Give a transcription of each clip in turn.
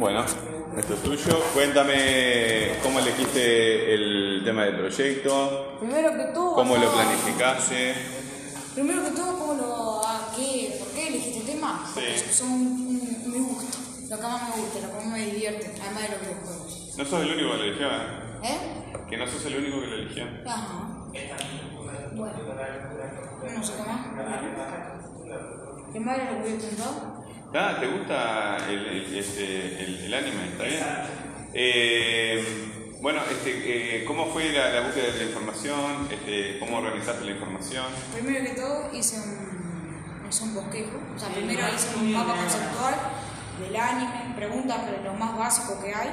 Bueno, esto es tuyo. Cuéntame cómo elegiste el tema del proyecto, Primero que todo. cómo lo planificaste. Primero que todo, ¿cómo lo, a qué, ¿por qué elegiste este tema? Porque Sí. son un, mi gusto, lo que más me gusta, lo que más me divierte, además de los videojuegos. No sos el único que lo eligió, ¿eh? ¿Eh? Que no sos el único que lo eligió. Ajá. Bueno. No sé qué más. ¿Qué más lo que contado? Ah, ¿te gusta el, el- este, el- el anime? ¿Está bien? Eh, bueno, este, eh, ¿cómo fue la, la búsqueda de la información? Este, ¿Cómo organizaste la información? Primero que todo hice un, hice un bosquejo. O sea, primero hice un mapa conceptual del anime, preguntas de lo más básico que hay.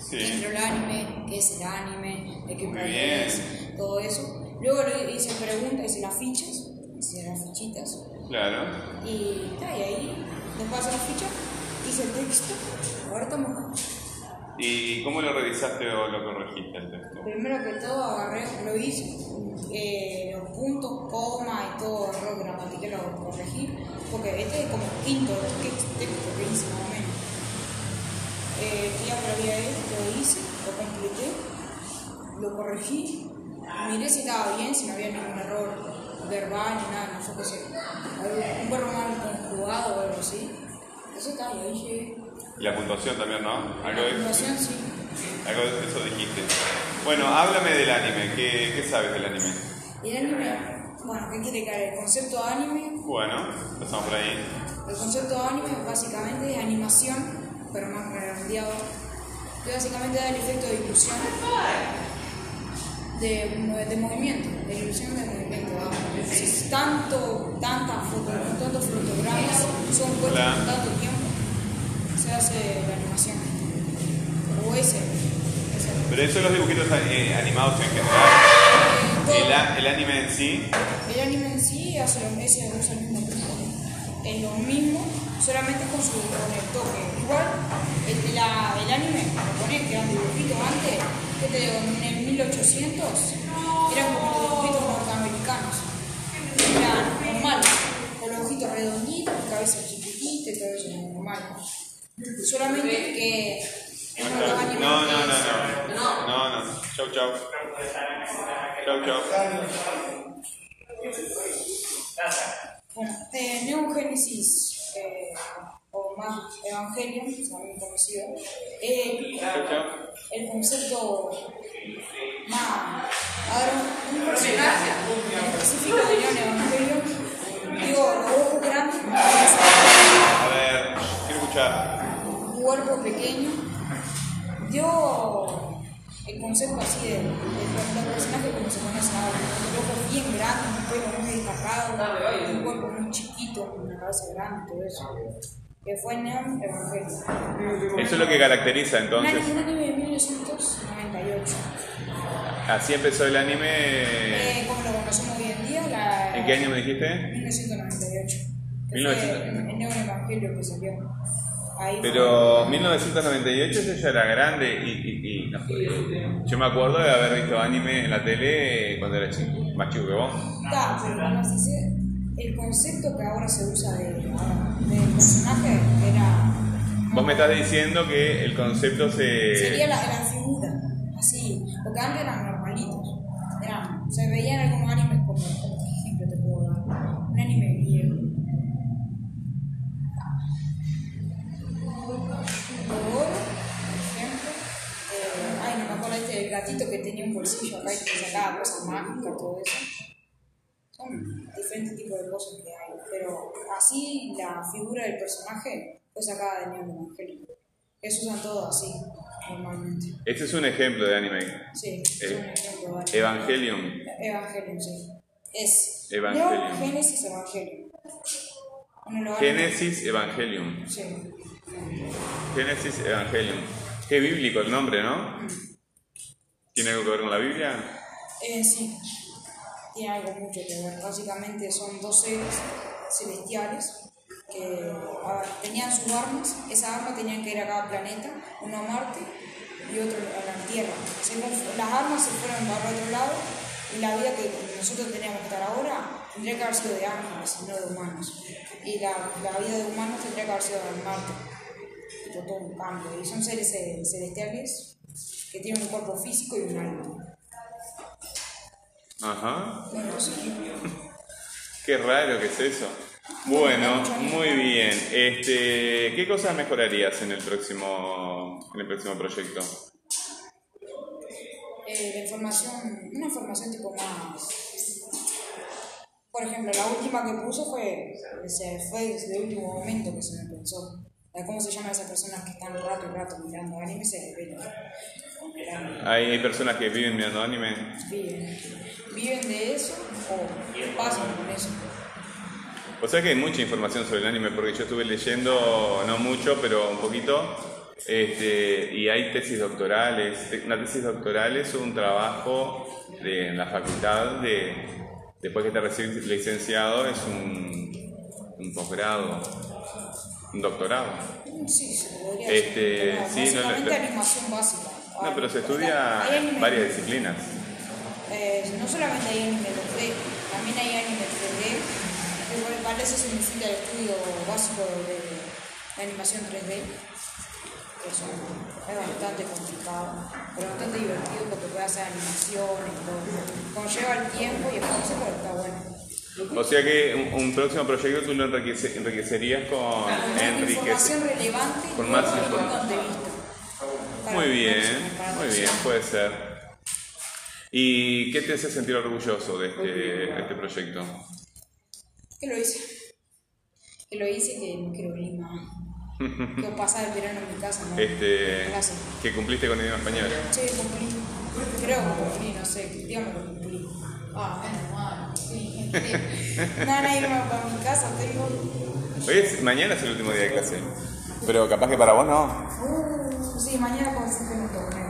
Sí. ¿Qué es el anime? ¿Qué es el anime? ¿De qué país? Todo eso. Luego le hice preguntas, hice las fichas, hice las fichitas. Claro. Y, y ahí, después de hacer las fichas, hice el texto. Ahora estamos acá. ¿Y cómo lo revisaste o lo corregiste el texto? Primero que todo agarré, lo hice, eh, los puntos, coma y todo error gramatical lo corregí, porque este es como quinto texto texto que hice más o menos. Eh, ya había hecho, lo hice, lo completé, lo corregí, miré si estaba bien, si no había ningún error verbal ni nada, no qué sé, algo- un verbo mal conjugado o algo así. Eso está, y ahí llegué. La puntuación también, ¿no? Algo de, Puntuación, sí. algo de eso dijiste. Bueno, háblame del anime. ¿Qué, qué sabes del anime? Y el anime, bueno, ¿qué quiere que haga? El concepto de anime Bueno, empezamos por ahí. El concepto de anime básicamente es animación, pero más redondeado, que básicamente da el efecto de ilusión de, de movimiento, de ilusión de movimiento. vamos. Si es tanto, tantas fotos, tantos fotogramas son puestos Claro. en tanto tiempo, se hace la animación. O ese. ese. Pero eso los dibujitos eh, animados en general. Eh, El, el anime en sí. El anime en sí hace lo, ese usa el mismo Es lo mismo, solamente con su con el toque. Igual, el, la- el anime, lo ponés que eran dibujitos antes, que te digo, en el 1800, eran como los dibujitos norteamericanos. Eran normales, con los ojitos redonditos, cabeza chiquitita y todo eso, normal. Solamente que en No, no, no, no. No, no. Chau, chau. Chau, chau. Evangelion, también conocido, chau. el concepto más. Ahora, un personaje específico de Neon Evangelion, digo, los ojos grandes, A ver, quiero escuchar. un cuerpo pequeño, dio el concepto así de, de, los personajes como se conoce ahora, un ojos bien grandes, un pelo muy destacado, un cuerpo muy chiquito, una cabeza grande, todo eso. Que fue Neon Evangelion. Eso es lo que caracteriza entonces. un anime de 1998. Así empezó el anime. Eh, como lo conocemos hoy en día, la, ¿En qué año me dijiste? 1998. Que 1900. fue el Neon Evangelion que salió. Ahí fue. Pero 1998 yo ya era grande y, y- y no, yo me acuerdo de haber visto anime en la tele cuando era chico, más chico que vos. Está, pero como se dice, el concepto que ahora se usa de, personaje era. Vos me estás diciendo que el concepto se... Sería la, la figura, así. Porque antes eran normalitos. Eran, se veían algunos animes como, qué ejemplo te puedo dar. Un anime por ejemplo. Eh, ay, no me acuerdo este del gatito que tenía un bolsillo acá y que sacaba cosas mágicas, todo eso. Son diferentes tipos de cosas que hay. Pero así la figura del personaje fue sacada de Neon Evangelion. Eso usan todo así, normalmente. Este es un ejemplo de anime. Sí, es Eh, un ejemplo. vale. Evangelion. Evangelion, sí. Es Evangelion. Neon Genesis Evangelion. Génesis Evangelion. Sí. Génesis Evangelion. Qué bíblico el nombre, ¿no? ¿Tiene algo que ver con la Biblia? Eh, sí, tiene algo mucho que ver. Básicamente son dos seres celestiales que tenían sus armas. Esas armas tenían que ir a cada planeta, uno a Marte y otro a la Tierra. Las armas se fueron para otro lado y la vida que nosotros teníamos que estar ahora tendría que haber sido de ángeles y no de humanos. Y la, la vida de humanos tendría que haber sido en Marte. tipo todo un cambio. Y son seres ce- celestiales que tienen un cuerpo físico y un alma. Ajá. Qué raro que es eso. Bueno, muy bien. Este, ¿qué cosas mejorarías en el próximo, en el próximo proyecto? Eh, la información, una información tipo más. Por ejemplo, la última que puse fue, fue desde el último momento que se me pensó. ¿Cómo se llaman esas personas que están rato y rato mirando anime? Se. Hay, hay personas que viven mirando anime. Viven. Viven de eso o pasan con eso. O sea que hay mucha información sobre el anime porque yo estuve leyendo, no mucho, pero un poquito. Este, y hay tesis doctorales. Una tesis doctoral es un trabajo de, en la facultad de, después que te recibes licenciado, es un, un posgrado, doctorado. Sí, se podría Este, sí, no, animación básica. No, pero se estudia varias disciplinas. Eh, no solamente hay anime 2D, también hay anime 3D, que igual para eso se necesita el estudio básico de, de animación 3D, que son, es bastante complicado, pero bastante divertido porque puede hacer animaciones y todo. Cuando lleva el tiempo y el concepto está bueno. O sea que un, un próximo proyecto tú lo enriquece- enriquecerías con enriquece. información relevante con más desde mi inform- punto de vista. Para Muy bien, muy bien, puede ser. ¿Y qué te hace sentir orgulloso de este, este proyecto? que lo hice. Que lo hice y que no quiero venir más. que pasar el verano en mi casa, ¿no? Este, que cumpliste con el idioma español. Sí, cumplí. Creo que cumplí, no sé, digamos que cumplí. Ah, bueno, sí. no, no irme para mi casa, te digo. Hoy es, mañana es el último día de clase. Pero capaz que para vos no. Uh, sí, mañana cuando se tengo un torneo.